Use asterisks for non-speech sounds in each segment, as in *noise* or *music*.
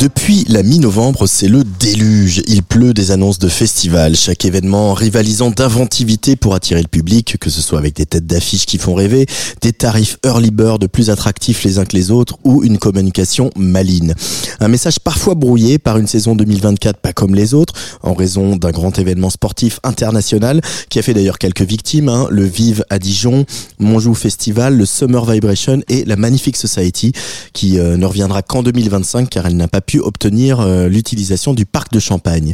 Depuis la mi-novembre, c'est le déluge. Il pleut des annonces de festivals, chaque événement rivalisant d'inventivité pour attirer le public, que ce soit avec des têtes d'affiches qui font rêver, des tarifs early bird plus attractifs les uns que les autres ou une communication maligne. Un message parfois brouillé par une saison 2024 pas comme les autres, en raison d'un grand événement sportif international qui a fait d'ailleurs quelques victimes, hein, le Vive à Dijon, Monjou Festival, le Summer Vibration et la Magnifique Society qui euh, ne reviendra qu'en 2025 car elle n'a pas pu obtenir euh, l'utilisation du parc de Champagne.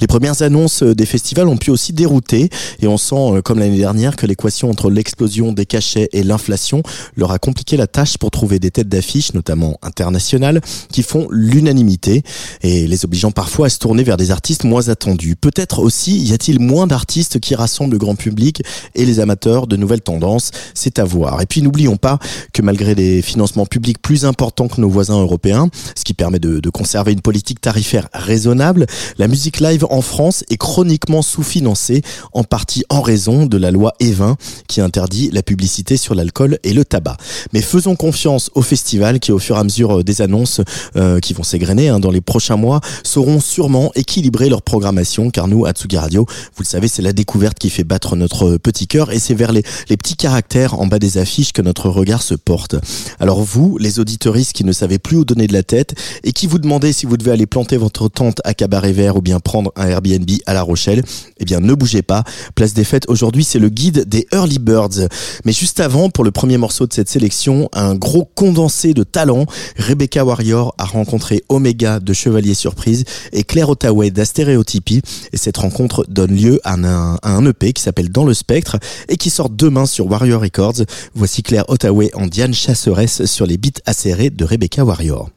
Les premières annonces euh, des festivals ont pu aussi dérouter et on sent, euh, comme l'année dernière, que l'équation entre l'explosion des cachets et l'inflation leur a compliqué la tâche pour trouver des têtes d'affiche, notamment internationales, qui font l'unanimité et les obligeant parfois à se tourner vers des artistes moins attendus. Peut-être aussi y a-t-il moins d'artistes qui rassemblent le grand public et les amateurs de nouvelles tendances, c'est à voir. Et puis n'oublions pas que malgré des financements publics plus importants que nos voisins européens, ce qui permet de, de conserver une politique tarifaire raisonnable, la musique live en France est chroniquement sous-financée, en partie en raison de la loi E20 qui interdit la publicité sur l'alcool et le tabac. Mais faisons confiance aux festivals qui, au fur et à mesure euh, des annonces euh, qui vont s'égrener hein, dans les prochains mois, sauront sûrement équilibrer leur programmation, car nous, à Tsugi Radio, vous le savez, c'est la découverte qui fait battre notre petit cœur et c'est vers les, petits caractères en bas des affiches que notre regard se porte. Alors vous, les auditeuristes qui ne savez plus où donner de la tête et qui vous si vous devez aller planter votre tente à Cabaret Vert ou bien prendre un Airbnb à La Rochelle, eh bien ne bougez pas. Place des fêtes aujourd'hui, c'est le guide des Early Birds. Mais juste avant, pour le premier morceau de cette sélection, un gros condensé de talent. Rebecca Warrior a rencontré Omega de Chevalier Surprise et Claire Ottaway d'Astéréotypie. Et cette rencontre donne lieu à un, à un EP qui s'appelle Dans le Spectre et qui sort demain sur Warrior Records. Voici Claire Ottaway en Diane Chasseresse sur les beats acérés de Rebecca Warrior.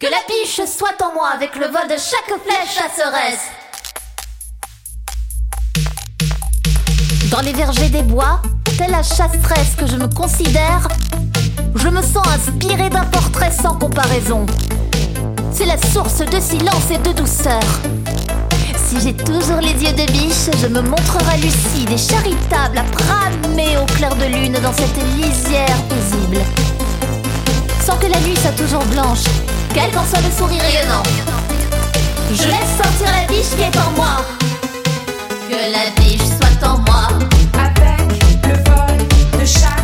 Que la biche soit en moi avec le vol de chaque flèche chasseresse. Dans les vergers des bois, telle la chasseresse que je me considère, je me sens inspirée d'un portrait sans comparaison. C'est la source de silence et de douceur. Si j'ai toujours les yeux de biche, je me montrerai lucide et charitable à bramer au clair de lune dans cette lisière paisible. Sans que la nuit soit toujours blanche, quel qu'en soit le sourire rayonnant. Je laisse sortir la biche qui est en moi. Que la biche soit en moi. Avec le vol de chaque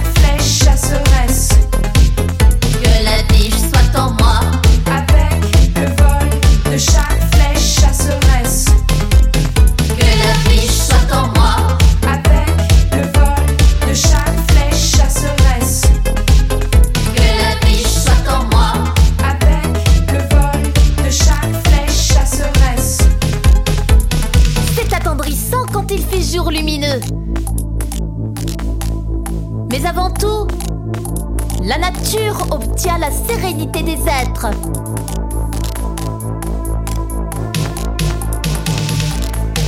des êtres.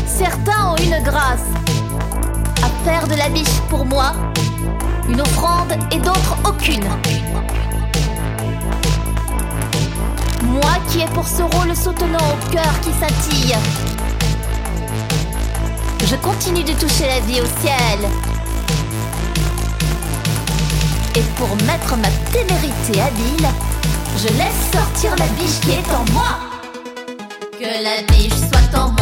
Certains ont une grâce à faire de la biche pour moi une offrande et d'autres aucune. Moi qui ai pour ce rôle soutenant au cœur qui scintille. Je continue de toucher la vie au ciel. Et pour mettre ma témérité habile, je laisse sortir la biche qui est en moi. Que la biche soit en moi.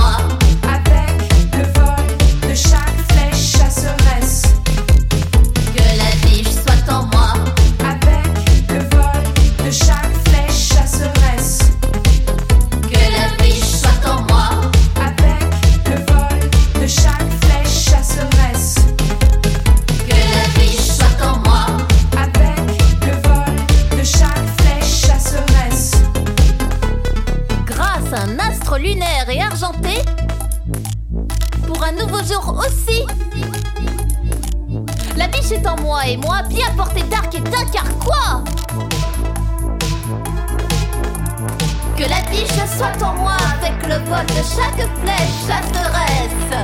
Un astre lunaire et argenté. Pour un nouveau jour aussi. La biche est en moi et moi bien porté d'arc et quoi Que la biche soit en moi avec le vol de chaque flèche chasseresse.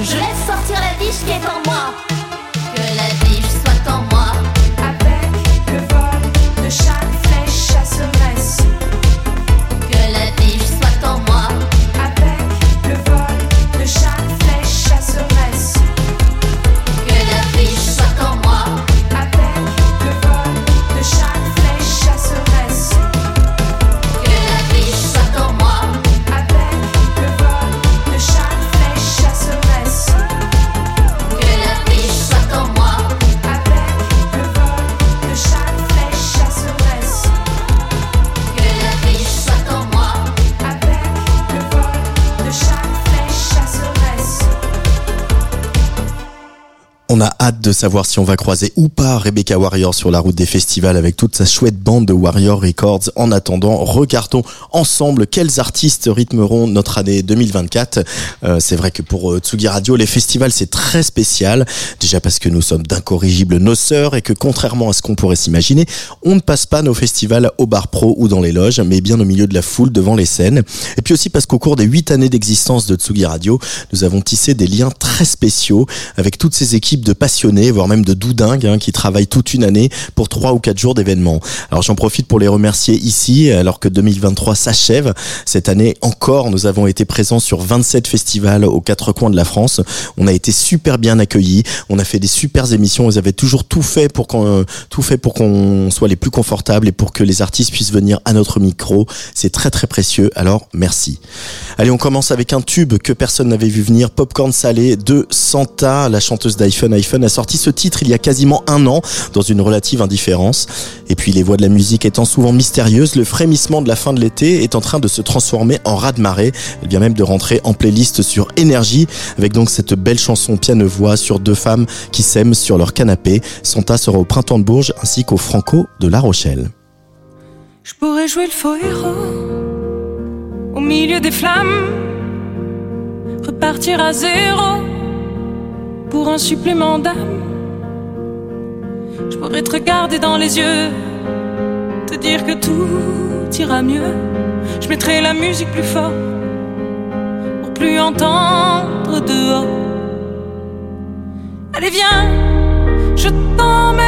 Je laisse sortir la biche qui est en moi. Que la biche soit en moi. Flèche chasseresse. Que a hâte de savoir si on va croiser ou pas Rebecca Warrior sur la route des festivals avec toute sa chouette bande de Warrior Records. En attendant, regardons ensemble quels artistes rythmeront notre année 2024. Euh, c'est vrai que pour euh, Tsugi Radio, les festivals c'est très spécial. Déjà parce que nous sommes d'incorrigibles noceurs et que contrairement à ce qu'on pourrait s'imaginer, on ne passe pas nos festivals au bar pro ou dans les loges, mais bien au milieu de la foule devant les scènes. Et puis aussi parce qu'au cours des huit années d'existence de Tsugi Radio, nous avons tissé des liens très spéciaux avec toutes ces équipes de passionnés, voire même de doudingues, hein, qui travaillent toute une année pour trois ou quatre jours d'événements. Alors j'en profite pour les remercier ici, alors que 2023 s'achève. Cette année encore, nous avons été présents sur 27 festivals aux quatre coins de la France. On a été super bien accueillis. On a fait des super émissions. Ils avaient toujours tout fait pour qu'on, tout fait pour qu'on soit les plus confortables et pour que les artistes puissent venir à notre micro. C'est très très précieux. Alors merci. Allez, on commence avec un tube que personne n'avait vu venir, Popcorn Salé de Santa, la chanteuse d'iPhone. iPhone a sorti ce titre il y a quasiment un an, dans une relative indifférence. Et puis les voix de la musique étant souvent mystérieuses, le frémissement de la fin de l'été est en train de se transformer en raz-de-marée. Elle vient même de rentrer en playlist sur Énergie, avec donc cette belle chanson piano-voix sur deux femmes qui s'aiment sur leur canapé. Santa sera au Printemps de Bourges ainsi qu'au Franco de La Rochelle. Je pourrais jouer le faux héros au milieu des flammes, repartir à zéro pour un supplément d'âme. Je pourrais te regarder dans les yeux, te dire que tout ira mieux. Je mettrai la musique plus fort pour plus entendre dehors. Allez, viens, je t'emmène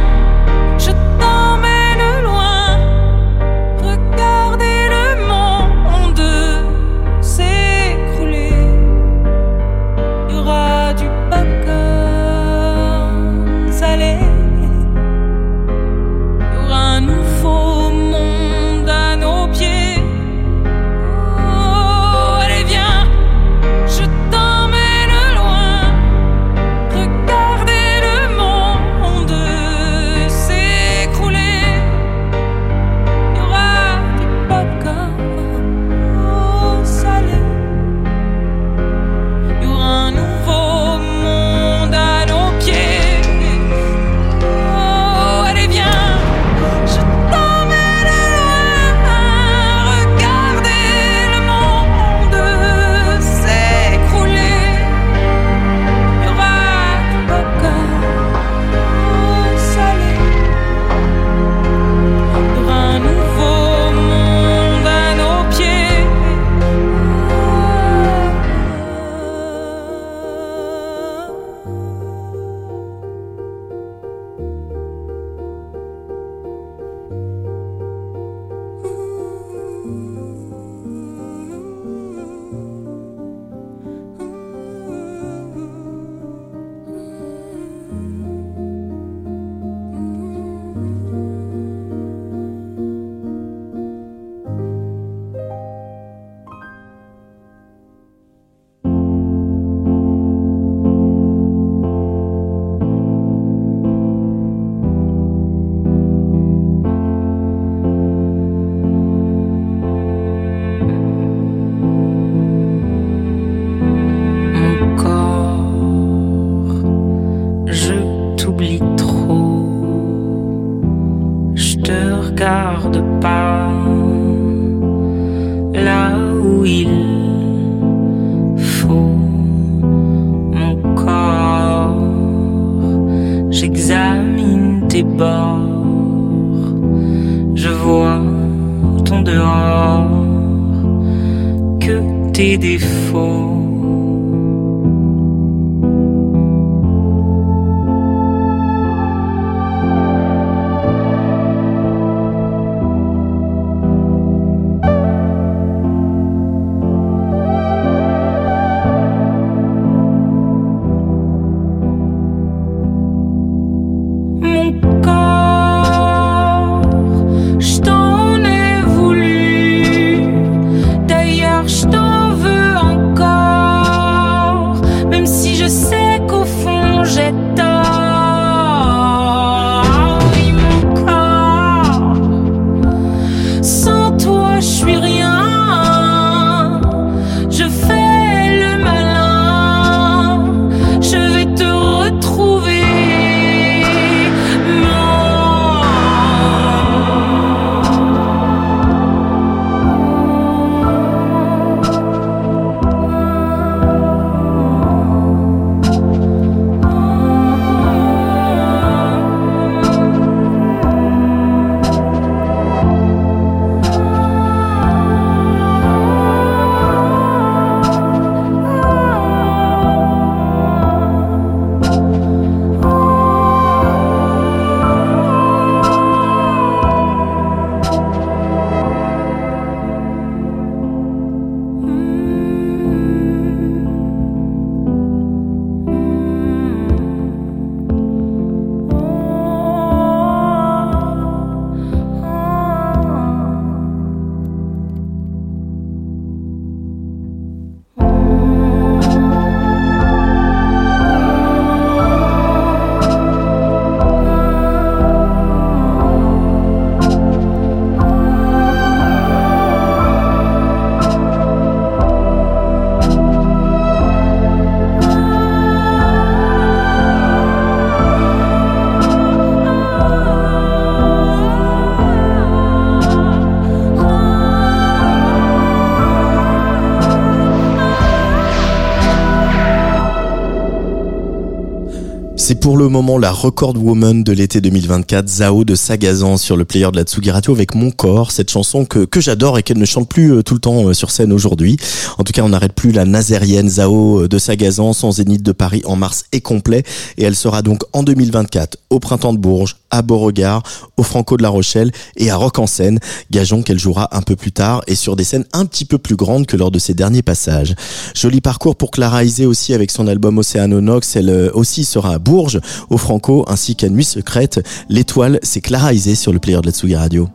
pour le moment la record woman de l'été 2024, Zao de Sagazan sur le player de la Tsugi Radio avec Mon Corps, cette chanson que, que j'adore et qu'elle ne chante plus euh, tout le temps euh, sur scène aujourd'hui. En tout cas, on n'arrête plus la nazérienne Zao euh, de Sagazan, son zénith de Paris en mars est complet et elle sera donc en 2024 au Printemps de Bourges, à Beauregard, au Franco de la Rochelle et à Rock en Seine. Gageons qu'elle jouera un peu plus tard et sur des scènes un petit peu plus grandes que lors de ses derniers passages. Joli parcours pour Clara Isé aussi avec son album Océanonox. Elle aussi sera à Bourges, au Franco, ainsi qu'à Nuit Secrète. L'étoile, c'est Clara sur le player de la Tsugi Radio.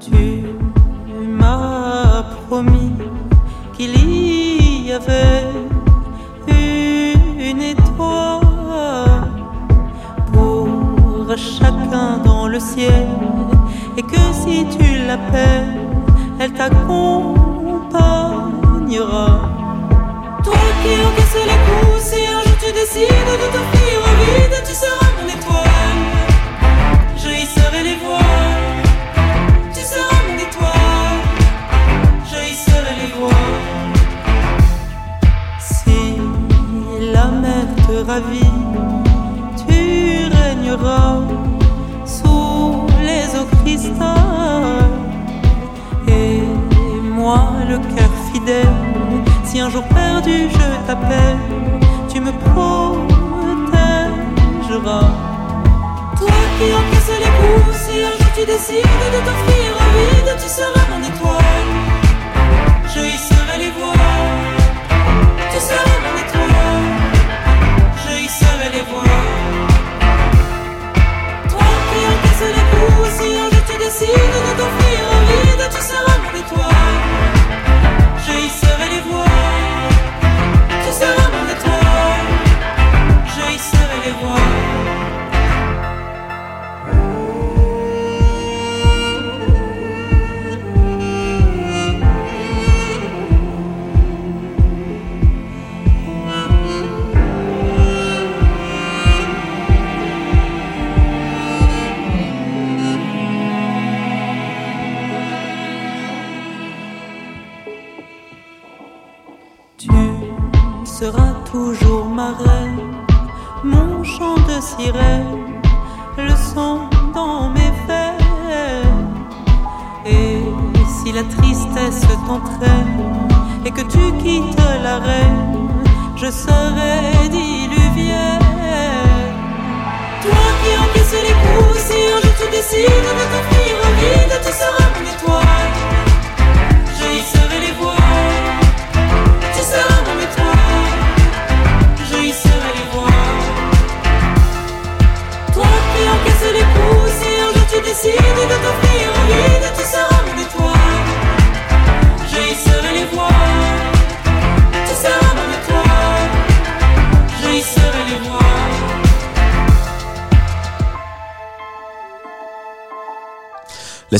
Tu m'as promis qu'il y avait une étoile pour chacun dans le ciel et que si tu l'appelles, elle t'accompagnera. Toi qui encaisses les coups, décides de t'offrir au vide, tu seras mon étoile. Je hisserai les voiles. Tu seras mon étoile, je hisserai les voiles. Si la mer te ravit, tu régneras sous les eaux cristal. Et moi, le cœur fidèle, si un jour perdu je t'appelle, me protégeras. Toi qui encaisses les coups, si un jour tu décides de t'offrir au vide, tu seras mon étoile.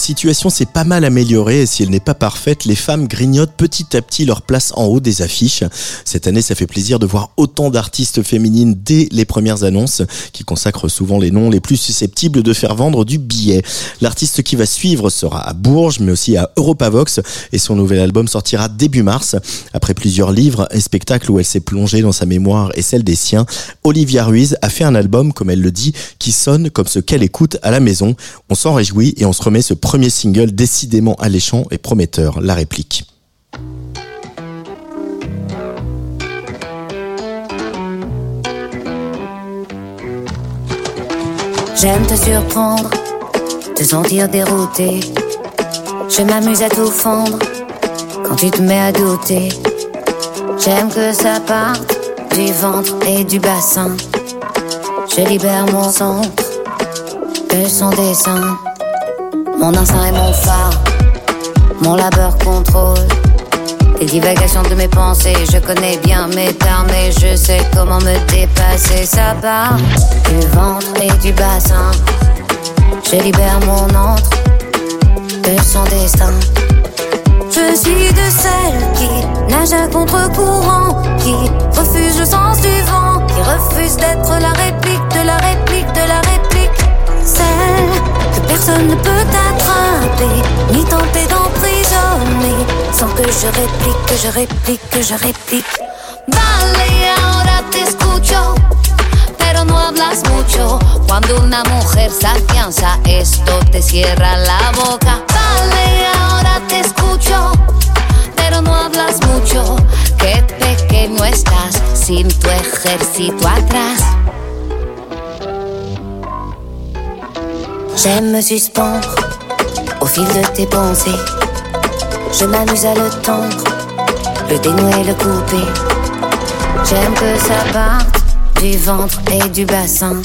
Situation s'est pas mal améliorée et si elle n'est pas parfaite, les femmes grignotent petit à petit leur place en haut des affiches. Cette année, ça fait plaisir de voir autant d'artistes féminines dès les premières annonces qui consacrent souvent les noms les plus susceptibles de faire vendre du billet. L'artiste qui va suivre sera à Bourges mais aussi à Europavox et son nouvel album sortira début mars. Après plusieurs livres et spectacles où elle s'est plongée dans sa mémoire et celle des siens, Olivia Ruiz a fait un album, comme elle le dit, qui sonne comme ce qu'elle écoute à la maison. On s'en réjouit et on se remet ce premier single décidément alléchant et prometteur, la réplique. J'aime te surprendre, te sentir dérouté. Je m'amuse à tout fendre quand tu te mets à douter. J'aime que ça parte du ventre et du bassin. Je libère mon centre de son dessin. Mon instinct est mon phare, mon labeur contrôle. Les divagations de mes pensées, je connais bien mes termes et je sais comment me dépasser. Ça part du ventre et du bassin. Je libère mon entre de son destin. Je suis de celles qui nagent à contre-courant, qui refuse le sens du vent, qui refuse d'être la réplique de la réplique de la. Celle personne ne peut attraper, ni tenter d'emprisonner, sans que je réplique, que je réplique, que je réplique. Vale, ahora te escucho. Pero no hablas mucho. Cuando una mujer se afianza, esto te cierra la boca. Vale, ahora te escucho. Pero no hablas mucho. Qué pequeño estás sin tu ejército atrás. J'aime me suspendre au fil de tes pensées. Je m'amuse à le tendre, le dénouer, le couper. J'aime que ça parte du ventre et du bassin.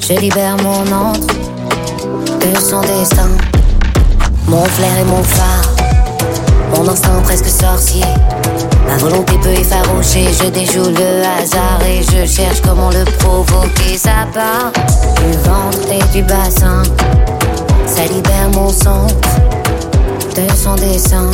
Je libère mon entre de son destin. Mon flair et mon phare, mon instinct presque sorcier. Ma volonté peut effaroucher, je déjoue le hasard et je cherche comment le provoquer. Ça part du ventre et du bassin. Ça libère mon centre de son dessin.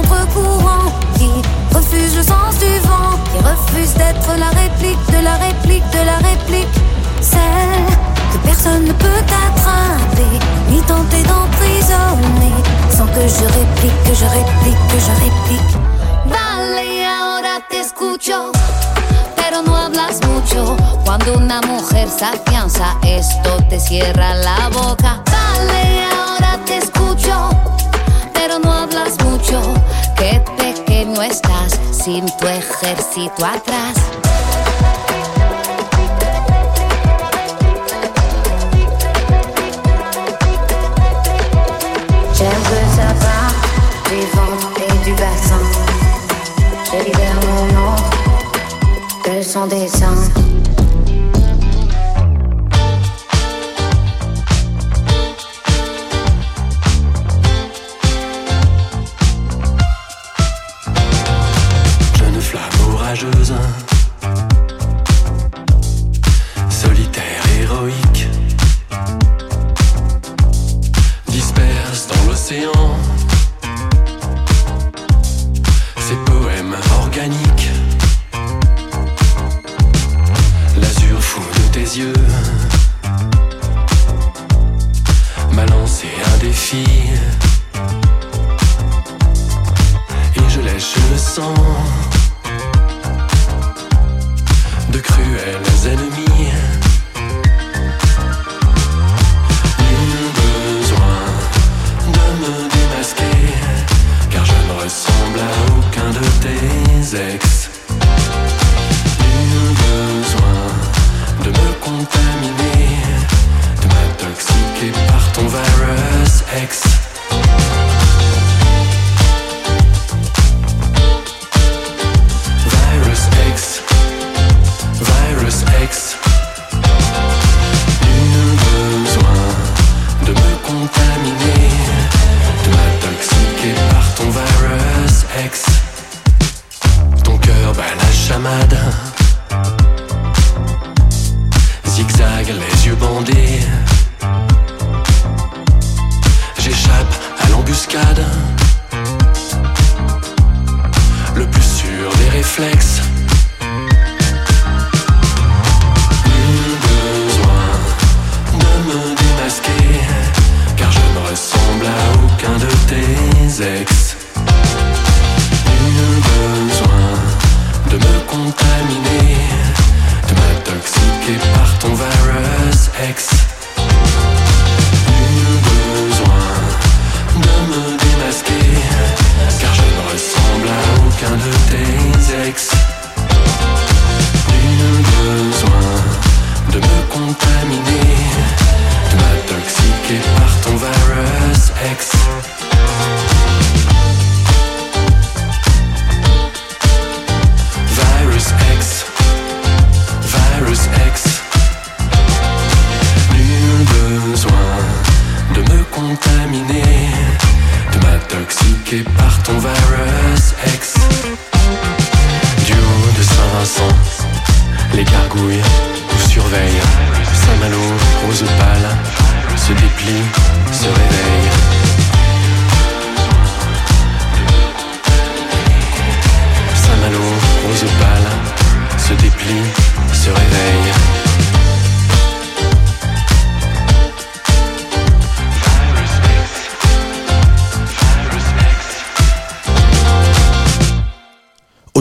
Contre-courant, qui refuse le sens du vent, qui refuse d'être la réplique de la réplique de la réplique. Celle que personne ne peut attraper, ni tenter d'emprisonner, sans que je réplique, que je réplique, que je réplique. Vale, ahora te escucho. Pero no hablas mucho. Cuando una mujer se afianza, esto te cierra la boca. Vale, ahora te escucho. Pero no hablas mucho. Qué pequeño estás sin tu ejército atrás. Du bassin. Mon ombre de son dessin. Jeune l'océan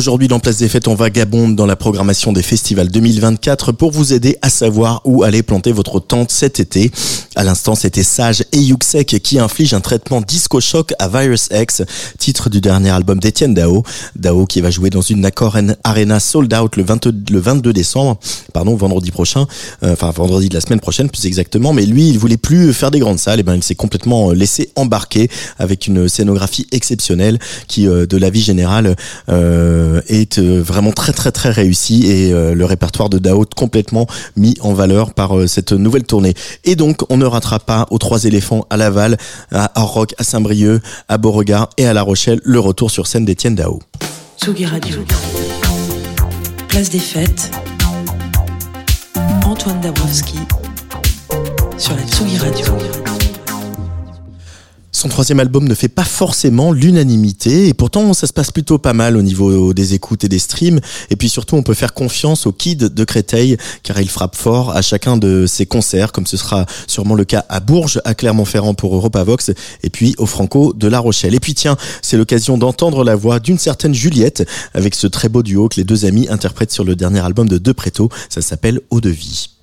Aujourd'hui, dans Place des Fêtes, on vagabonde dans la programmation des festivals 2024 pour vous aider à savoir où aller planter votre tente cet été. À l'instant, c'était Sage et Yuxek qui infligent un traitement disco choc à Virus X, titre du dernier album d'Etienne Dao. Dao qui va jouer dans une Accor Arena sold out le 22, le 22 décembre, pardon, vendredi prochain, euh, enfin vendredi de la semaine prochaine plus exactement. Mais lui, il voulait plus faire des grandes salles, et ben il s'est complètement laissé embarquer avec une scénographie exceptionnelle qui, euh, de la vie générale, euh, est euh, vraiment très très très réussi et euh, le répertoire de Dao complètement mis en valeur par euh, cette nouvelle tournée. Et donc on ne ratera pas aux trois éléphants à Laval, à Orroc, à Saint-Brieuc, à Beauregard et à La Rochelle le retour sur scène d'Étienne Dao. Tsugi Radio. Place des fêtes. Antoine Dabrowski sur la Tsugi Radio. Son troisième album ne fait pas forcément l'unanimité et pourtant ça se passe plutôt pas mal au niveau des écoutes et des streams et puis surtout on peut faire confiance au Kid de Créteil car il frappe fort à chacun de ses concerts comme ce sera sûrement le cas à Bourges, à Clermont-Ferrand pour Europavox et puis au Franco de La Rochelle. Et puis tiens, c'est l'occasion d'entendre la voix d'une certaine Juliette avec ce très beau duo que les deux amis interprètent sur le dernier album de De Préto, ça s'appelle Eau de vie.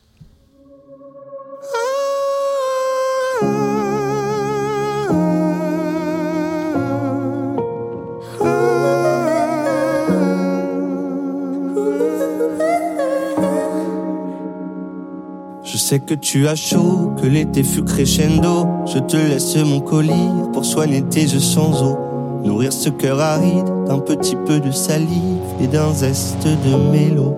Sais que tu as chaud, que l'été fut crescendo. Je te laisse mon colis pour soigner tes yeux sans eau. Nourrir ce cœur aride d'un petit peu de salive et d'un zeste de mélo.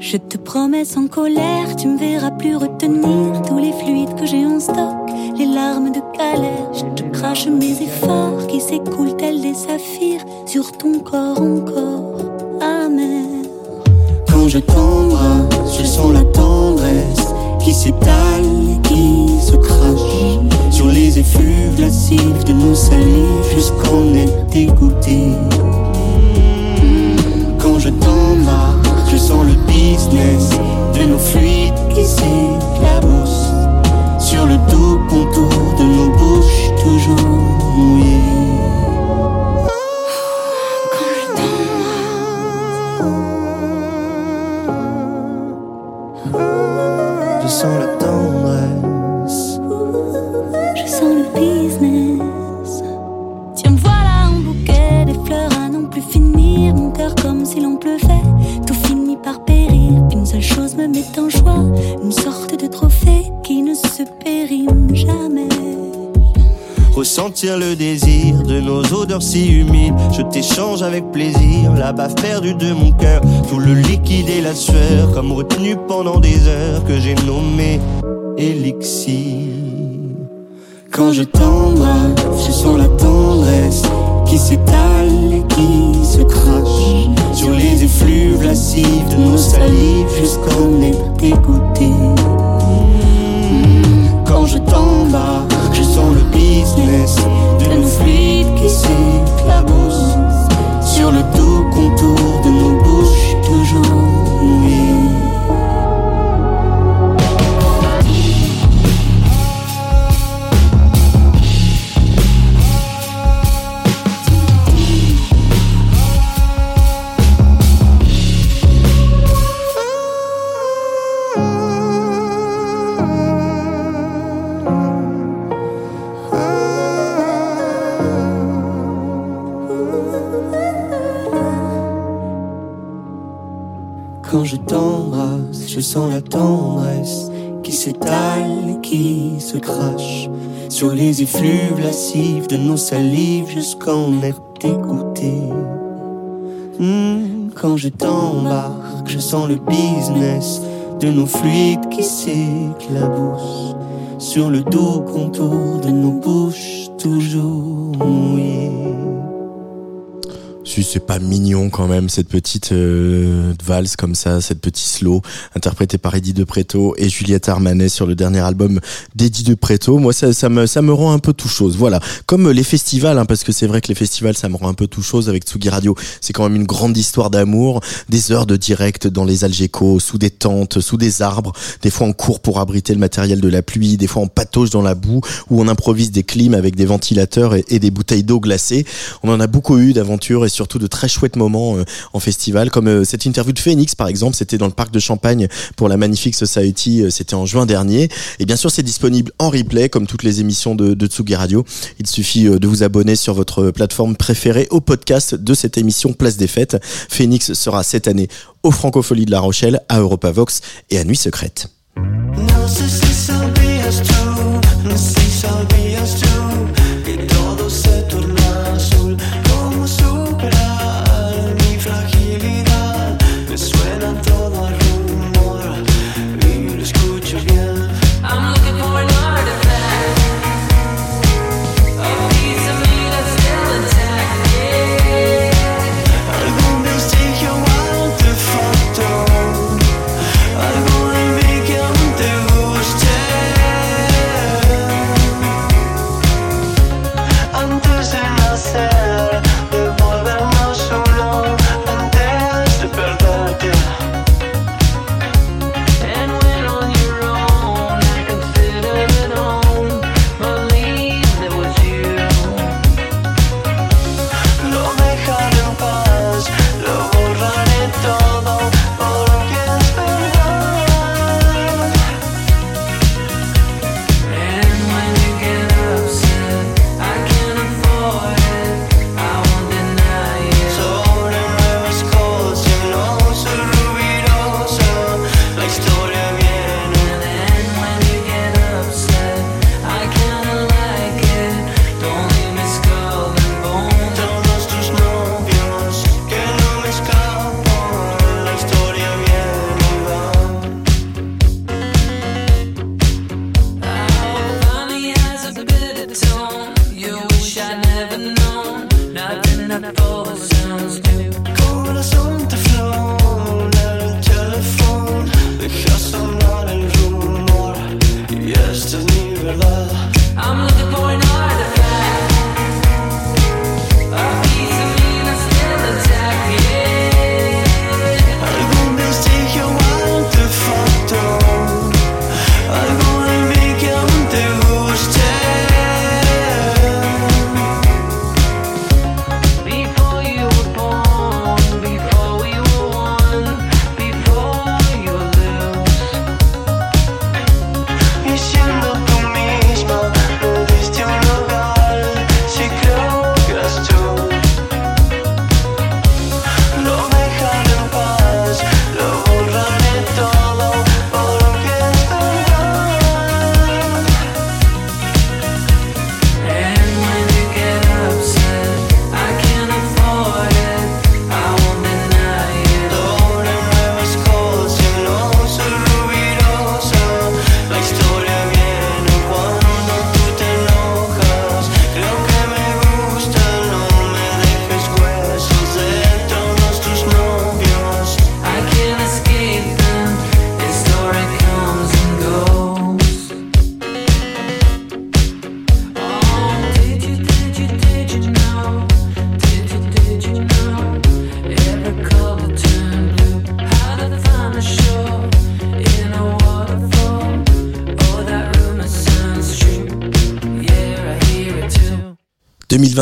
Je te promets sans colère, tu me verras plus retenir tous les fluides que j'ai en stock, les larmes de galère. Je te crache mes efforts qui s'écoulent tels des saphirs sur ton corps encore amer. Quand je t'embrasse, je sens la tendresse qui s'étale qui se crache sur les effluves lascifs de nos salives jusqu'en est dégoûté. Quand je t'embrasse, je sens le business de nos fluides qui s'éclaboussent sur le doux contour de nos business. Le désir de nos odeurs si humides. Je t'échange avec plaisir la baffe perdue de mon cœur. Tout le liquide et la sueur, comme retenu pendant des heures que j'ai nommé élixir. Quand je t'embrasse, je sens la tendresse qui s'étale et qui se crache sur les effluves lascives de nos salives jusqu'en être dégoûté. Quand je t'embarque, je sens le business de nos fluides qui s'éclaboussent sur le doux contour Quand je t'embrasse, je sens la tendresse qui s'étale qui se crache sur les effluves lascives de nos salives jusqu'en être dégoûté. Hmm, Quand je t'embarque, je sens le business de nos fluides qui s'éclaboussent sur le doux contour de nos bouches toujours mouillées. C'est pas mignon quand même cette petite euh, valse comme ça, cette petite slow interprétée par Eddie De Preto et Juliette Armanet sur le dernier album d'Eddie De Preto. Moi ça, ça me ça me rend un peu tout chose. Voilà, comme les festivals hein, parce que c'est vrai que les festivals ça me rend un peu tout chose avec Tsugi Radio. C'est quand même une grande histoire d'amour, des heures de direct dans les Algeco, sous des tentes, sous des arbres, des fois on court pour abriter le matériel de la pluie, des fois on patauge dans la boue ou on improvise des clims avec des ventilateurs et, des bouteilles d'eau glacée. On en a beaucoup eu d'aventures et surtout de très chouettes moments euh, en festival, comme euh, cette interview de Phoenix par exemple, c'était dans le parc de Champagne pour la Magnifique Society, euh, c'était en juin dernier. Et bien sûr, c'est disponible en replay comme toutes les émissions de, de Tsugi Radio. Il suffit de vous abonner sur votre plateforme préférée au podcast de cette émission Place des Fêtes. Phoenix sera cette année au Francofolie de La Rochelle, à Europavox et à Nuit Secrète.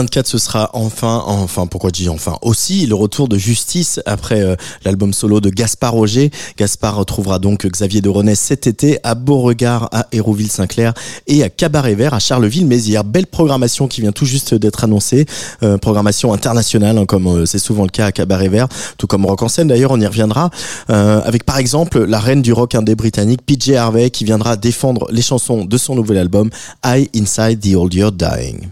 2024, ce sera enfin, enfin, pourquoi je dis enfin aussi le retour de Justice après euh, l'album solo de Gaspard Roger. Gaspard retrouvera donc Xavier de René cet été à Beauregard, à Hérouville-Saint-Clair et à Cabaret Vert à Charleville-Mézières. Belle programmation qui vient tout juste d'être annoncée, euh, programmation internationale hein, comme euh, c'est souvent le cas à Cabaret Vert, tout comme Rock en scène d'ailleurs, on y reviendra avec par exemple la reine du rock indé britannique PJ Harvey qui viendra défendre les chansons de son nouvel album I Inside the Old You're Dying.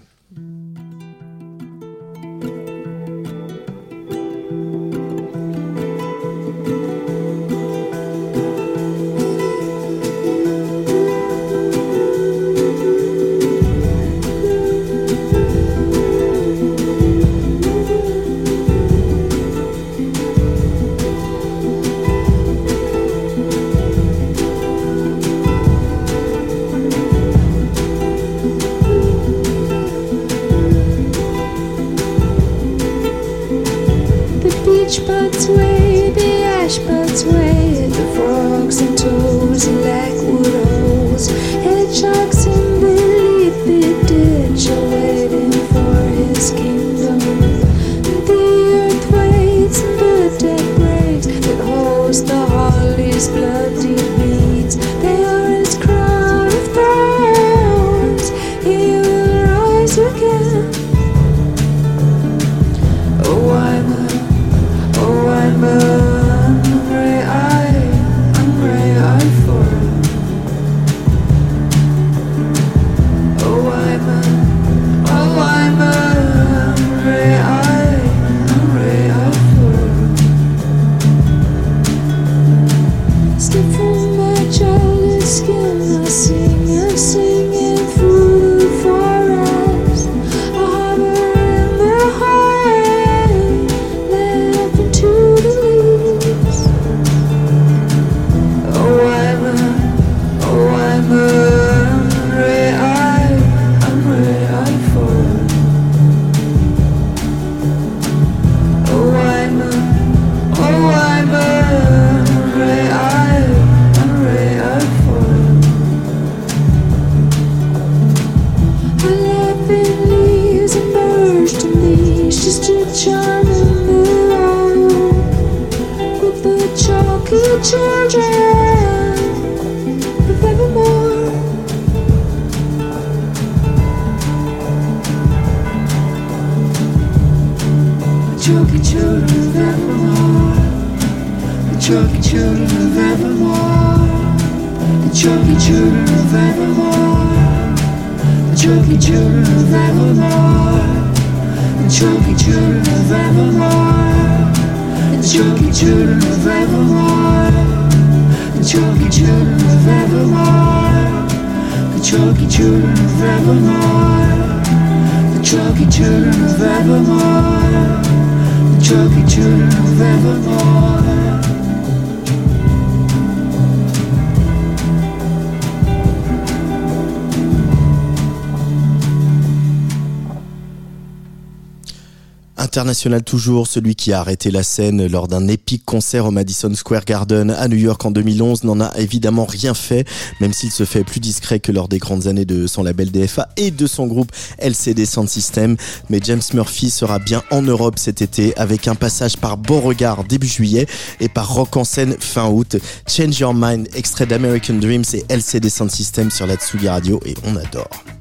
Chucky children of Evermore. The Chucky children of Evermore. The Chucky children of Evermore. International toujours, celui qui a arrêté la scène lors d'un épique concert au Madison Square Garden à New York en 2011 n'en a évidemment rien fait, même s'il se fait plus discret que lors des grandes années de son label DFA et de son groupe LCD Sound System. Mais James Murphy sera bien en Europe cet été avec un passage par Beauregard début juillet et par Rock en scène fin août. Change Your Mind, extrait d'American Dreams et LCD Sound System sur la Tsugi Radio et on adore.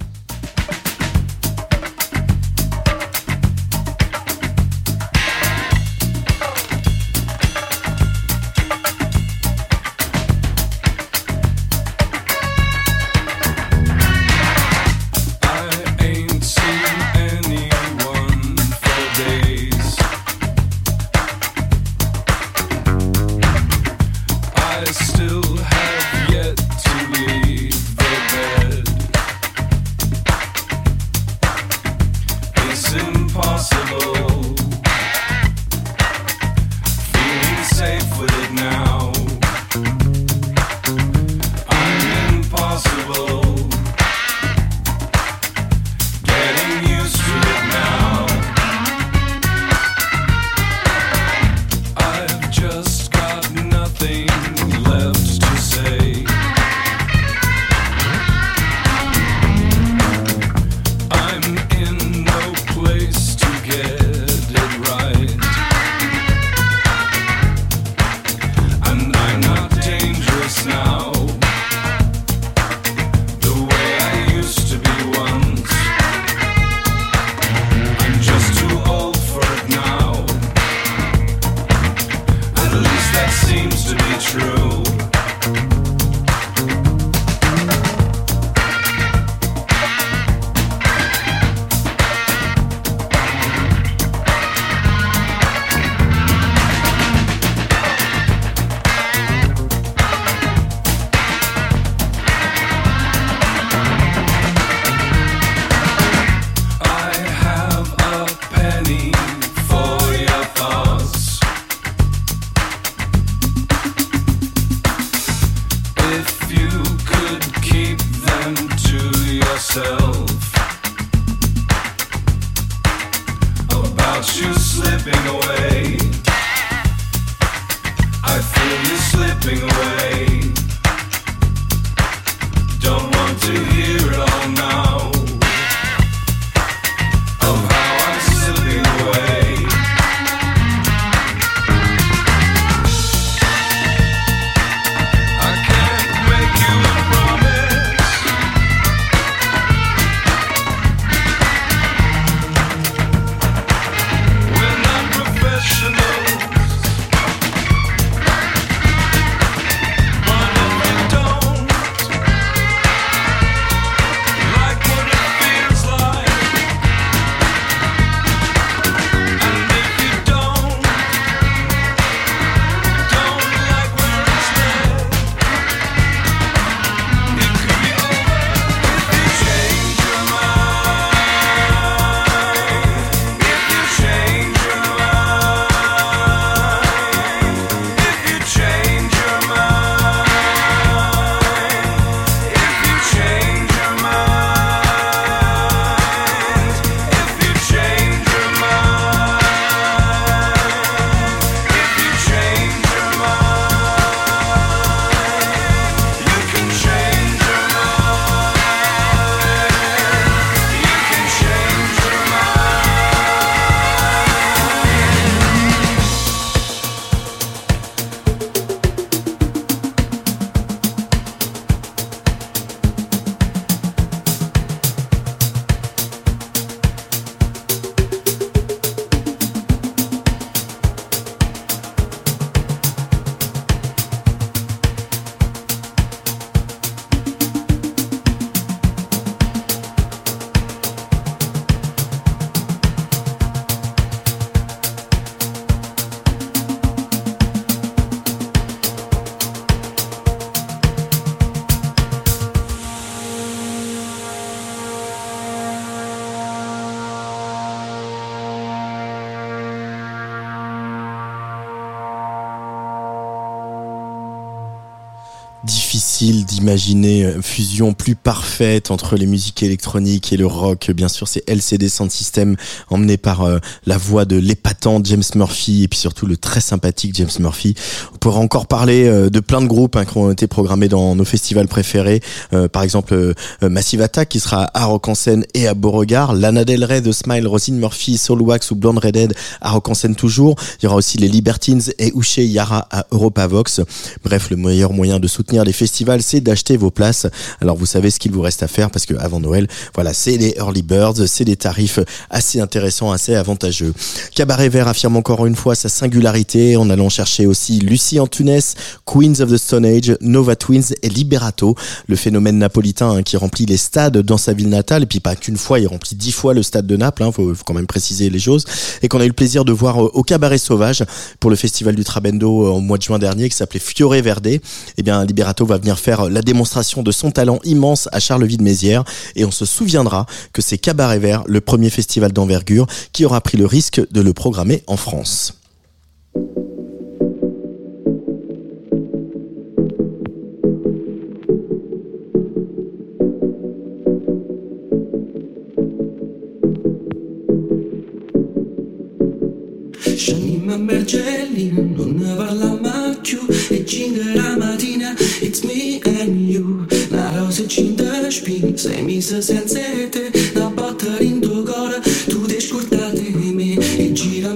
Une fusion plus parfaite entre les musiques électroniques et le rock. Bien sûr, c'est LCD Sound System emmené par euh, la voix de l'épatant James Murphy et puis surtout le très sympathique James Murphy. On pourra encore parler euh, de plein de groupes hein, qui ont été programmés dans nos festivals préférés. Euh, par exemple, euh, Massive Attack qui sera à Rock en scène et à Beauregard. Lana Del Rey, The Smile, Rosine Murphy, Soul Wax ou Blonde Redhead à Rock en scène toujours. Il y aura aussi les Libertines et Uche Yara à Europavox. Bref, le meilleur moyen de soutenir les festivals, c'est d'acheter vos places. Alors vous savez ce qu'il vous reste à faire parce que avant Noël, voilà, c'est les early birds, c'est des tarifs assez intéressants, assez avantageux. Cabaret Vert affirme encore une fois sa singularité en allant chercher aussi Lucie Antunes, Queens of the Stone Age, Nova Twins et Liberato, le phénomène napolitain hein, qui remplit les stades dans sa ville natale et puis pas qu'une fois, il remplit dix fois le stade de Naples, hein, faut, quand même préciser les choses et qu'on a eu le plaisir de voir euh, au Cabaret Sauvage pour le festival du Trabendo euh, au mois de juin dernier qui s'appelait Fiore Verde. Eh bien Liberato va venir faire la démonstration de son talent immense à Charleville-Mézières et on se souviendra que c'est Cabaret Vert, le premier festival d'envergure, qui aura pris le risque de le programmer en France. Scendi non ne parliamo più. E cinque la mattina, it's me and you. La rosa cinta spina, sei messa senza te. Una batteria in tuo cuore, tu ti scordate me. E gira a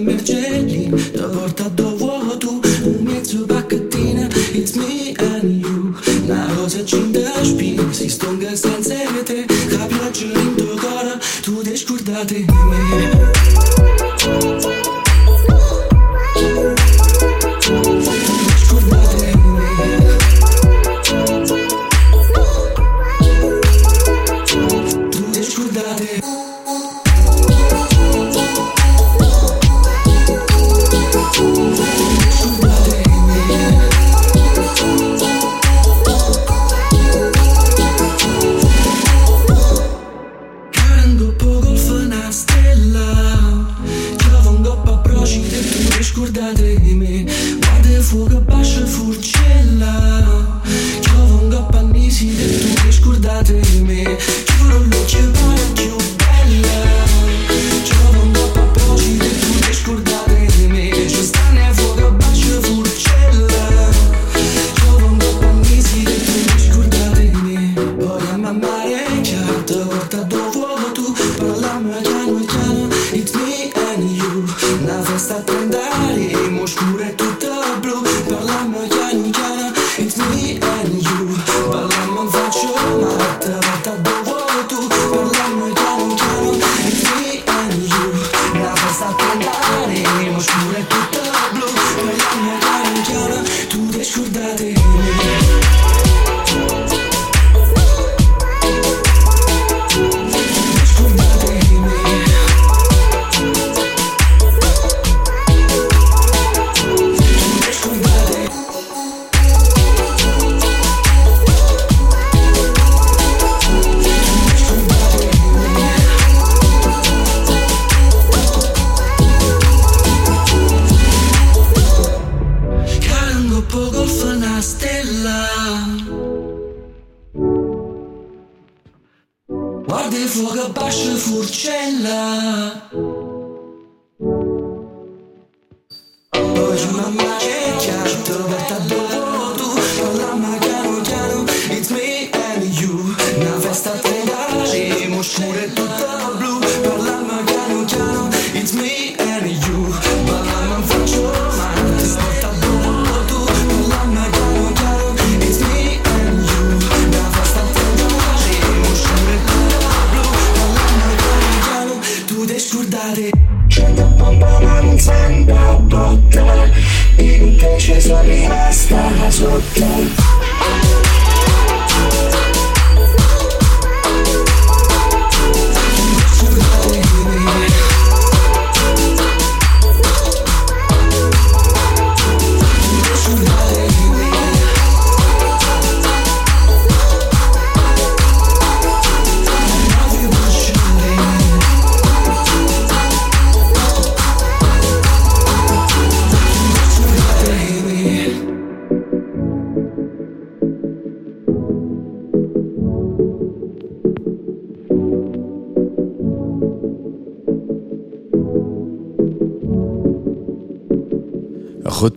todo está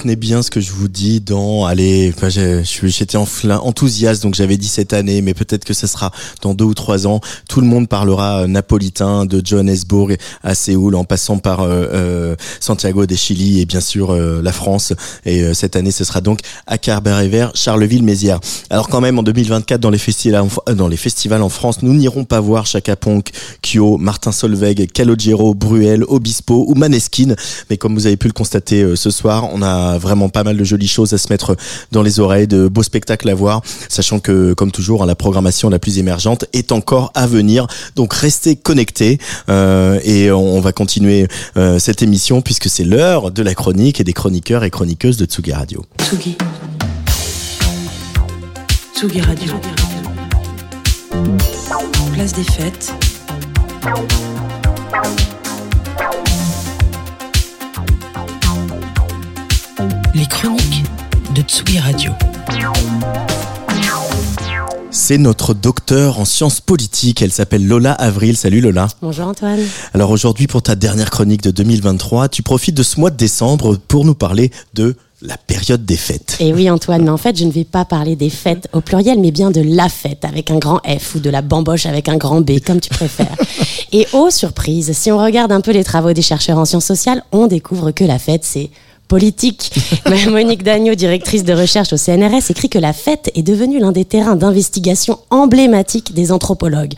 Retenez bien ce que je vous dis dans, allez, enfin, j'étais enthousiaste, donc j'avais dit cette année, mais peut-être que ce sera dans deux ou trois ans. Tout le monde parlera euh, napolitain de Johannesburg à Séoul, en passant par euh, euh, Santiago des Chili et bien sûr euh, la France. Et euh, cette année, ce sera donc à Carber-et-Vert, Charleville-Mézières. Alors quand même, en 2024, dans les festivals, en, dans les festivals en France, nous n'irons pas voir Chaka Ponk, Kyo, Martin Solveig, Calogero, Bruel, Obispo ou Maneskin. Mais comme vous avez pu le constater ce soir, on a vraiment pas mal de jolies choses à se mettre dans les oreilles, de beaux spectacles à voir, sachant que, comme toujours, hein, la programmation la plus émergente est encore à venir. Donc restez connectés euh, et on va continuer euh, cette émission puisque c'est l'heure de la chronique et des chroniqueurs et chroniqueuses de Tsugi Radio. Tsugi. Tsugi Radio. Place des fêtes. Les chroniques de Tsugi Radio. C'est notre docteur en sciences politiques. Elle s'appelle Lola Avril. Salut Lola. Bonjour Antoine. Alors aujourd'hui, pour ta dernière chronique de 2023, tu profites de ce mois de décembre pour nous parler de la période des fêtes. Et oui Antoine, mais en fait je ne vais pas parler des fêtes au pluriel, mais bien de la fête avec un grand F ou de la bamboche avec un grand B, comme tu préfères. *laughs* Et oh surprise, si on regarde un peu les travaux des chercheurs en sciences sociales, on découvre que la fête c'est politique. *laughs* Monique Dagneau, directrice de recherche au CNRS, écrit que la fête est devenue l'un des terrains d'investigation emblématiques des anthropologues.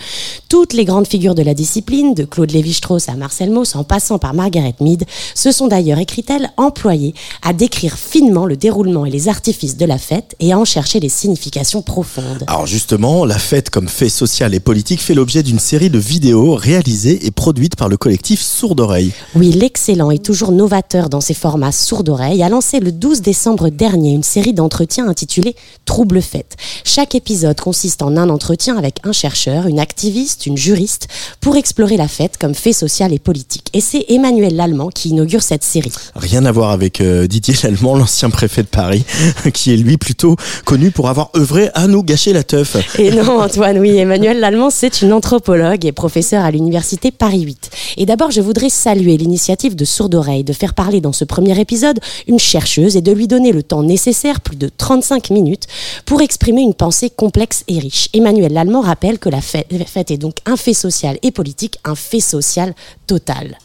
Toutes les grandes figures de la discipline, de Claude Lévi-Strauss à Marcel Mauss, en passant par Margaret Mead, se sont d'ailleurs, écrit-elle, employées à décrire finement le déroulement et les artifices de la fête et à en chercher les significations profondes. Alors justement, la fête comme fait social et politique fait l'objet d'une série de vidéos réalisées et produites par le collectif Sourd Oreille. Oui, l'excellent et toujours novateur dans ses formats sourds d'oreille a lancé le 12 décembre dernier une série d'entretiens intitulée Trouble fête. Chaque épisode consiste en un entretien avec un chercheur, une activiste, une juriste pour explorer la fête comme fait social et politique. Et c'est Emmanuel Lallemand qui inaugure cette série. Rien à voir avec euh, Didier Lallemand, *laughs* l'ancien préfet de Paris, *laughs* qui est lui plutôt connu pour avoir œuvré à nous gâcher la teuf. Et non, Antoine, oui, Emmanuel Lallemand, c'est une anthropologue et professeure à l'université Paris 8. Et d'abord, je voudrais saluer l'initiative de Sourde Oreille de faire parler dans ce premier épisode une chercheuse et de lui donner le temps nécessaire, plus de 35 minutes, pour exprimer une pensée complexe et riche. Emmanuel Lallemand rappelle que la fête est donc un fait social et politique, un fait social total.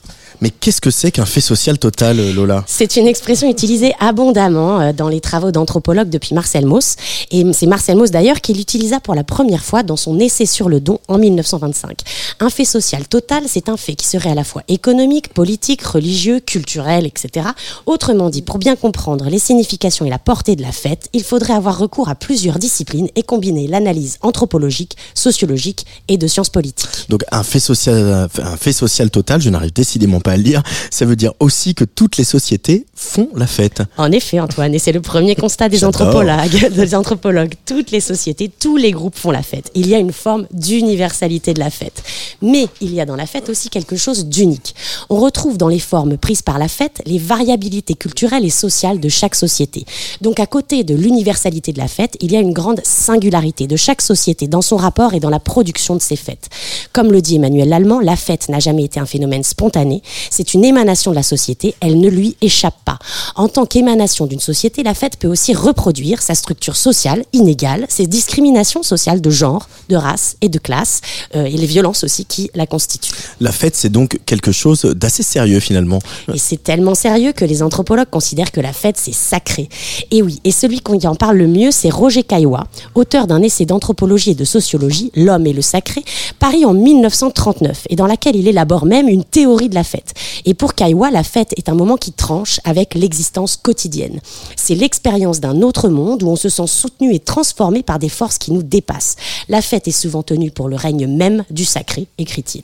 Mais qu'est-ce que c'est qu'un fait social total, euh, Lola? C'est une expression utilisée abondamment euh, dans les travaux d'anthropologues depuis Marcel Mauss. Et c'est Marcel Mauss d'ailleurs qui l'utilisa pour la première fois dans son essai sur le don en 1925. Un fait social total, c'est un fait qui serait à la fois économique, politique, religieux, culturel, etc. Autrement dit, pour bien comprendre les significations et la portée de la fête, il faudrait avoir recours à plusieurs disciplines et combiner l'analyse anthropologique, sociologique et de sciences politiques. Donc un fait social, un fait social total, je n'arrive décidément pas à ça veut dire aussi que toutes les sociétés font la fête. En effet, Antoine, et c'est le premier constat des anthropologues, *laughs* des anthropologues. Toutes les sociétés, tous les groupes font la fête. Il y a une forme d'universalité de la fête. Mais il y a dans la fête aussi quelque chose d'unique. On retrouve dans les formes prises par la fête les variabilités culturelles et sociales de chaque société. Donc à côté de l'universalité de la fête, il y a une grande singularité de chaque société dans son rapport et dans la production de ses fêtes. Comme le dit Emmanuel Lallemand, la fête n'a jamais été un phénomène spontané, c'est une émanation de la société, elle ne lui échappe pas. En tant qu'émanation d'une société, la fête peut aussi reproduire sa structure sociale inégale, ses discriminations sociales de genre, de race et de classe, euh, et les violences aussi qui la constituent. La fête, c'est donc quelque chose d'assez sérieux finalement. Et c'est tellement sérieux que les anthropologues considèrent que la fête, c'est sacré. Et oui, et celui qui en parle le mieux, c'est Roger Caillois, auteur d'un essai d'anthropologie et de sociologie, L'homme et le sacré, paru en 1939, et dans laquelle il élabore même une théorie de la fête. Et pour Caillois, la fête est un moment qui tranche avec l'existence quotidienne. C'est l'expérience d'un autre monde où on se sent soutenu et transformé par des forces qui nous dépassent. La fête est souvent tenue pour le règne même du sacré, écrit-il.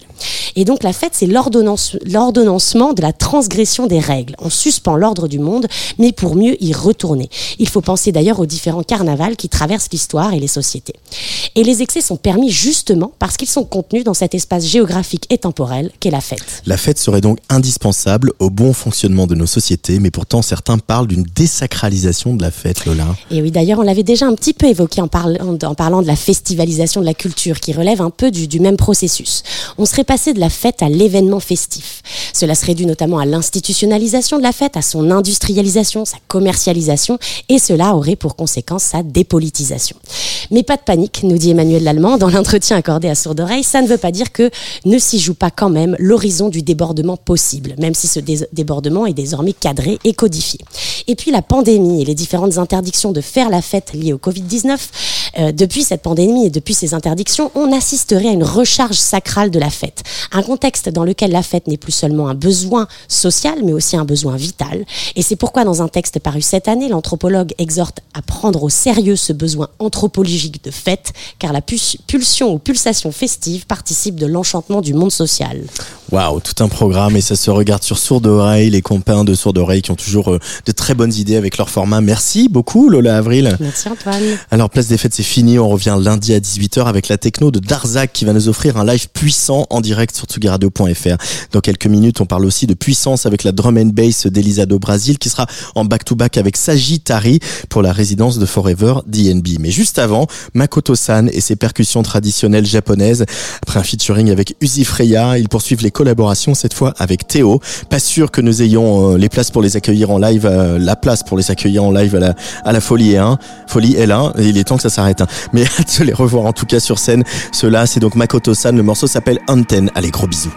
Et donc la fête, c'est l'ordonnance- l'ordonnancement de la transgression des règles. On suspend l'ordre du monde, mais pour mieux y retourner. Il faut penser d'ailleurs aux différents carnavals qui traversent l'histoire et les sociétés. Et les excès sont permis justement parce qu'ils sont contenus dans cet espace géographique et temporel qu'est la fête. La fête serait donc indispensable au bon fonctionnement de nos sociétés, mais pourtant certains parlent d'une désacralisation de la fête, Lola. Et oui, d'ailleurs, on l'avait déjà un petit peu évoqué en parlant, en parlant de la festivalisation de la culture, qui relève un peu du, du même processus. On serait passé de la fête à l'événement festif. Cela serait dû notamment à l'institutionnalisation de la fête, à son industrialisation, sa commercialisation, et cela aurait pour conséquence sa dépolitisation. Mais pas de panique, nous dit Emmanuel Lallemand dans l'entretien accordé à Sourde Oreille, ça ne veut pas dire que ne s'y joue pas quand même l'horizon du débordement possible, même si ce débordement est désormais cadré et codifié. Et puis la pandémie et les différentes interdictions de faire la fête liées au Covid-19, euh, depuis cette pandémie et depuis ces interdictions, on assisterait à une recharge sacrale de la fête. Un contexte dans lequel la fête n'est plus seulement un besoin social, mais aussi un besoin vital. Et c'est pourquoi dans un texte paru cette année, l'anthropologue exhorte à prendre au sérieux ce besoin anthropologique de fête, car la pulsion ou pulsation festive participe de l'enchantement du monde social. Waouh, tout un programme et ça se regarde sur Sourde Oreille, les copains de Sourde Oreille qui ont toujours euh, de très bonnes idées avec leur format. Merci beaucoup Lola Avril. Merci Antoine. Alors Place des Fêtes c'est fini, on revient lundi à 18h avec la techno de Darzac qui va nous offrir un live puissant en direct sur tsugiradio.fr. Dans quelques minutes on parle aussi de puissance avec la drum and bass d'Elisa do Brasil qui sera en back-to-back avec Sagittari pour la résidence de Forever DNB. Mais juste avant, Makoto-san et ses percussions traditionnelles japonaises. Après un featuring avec Uzi Freya, ils poursuivent les collaborations cette fois avec Théo. Pas sûr que nous ayons euh, les places pour les accueillir en live, euh, la place pour les accueillir en live à la, à la Folie 1, Folie L1. Il est temps que ça s'arrête. hein. Mais *laughs* hâte de les revoir en tout cas sur scène. Cela, c'est donc Makoto-san. Le morceau s'appelle Antenne. Allez, gros bisous.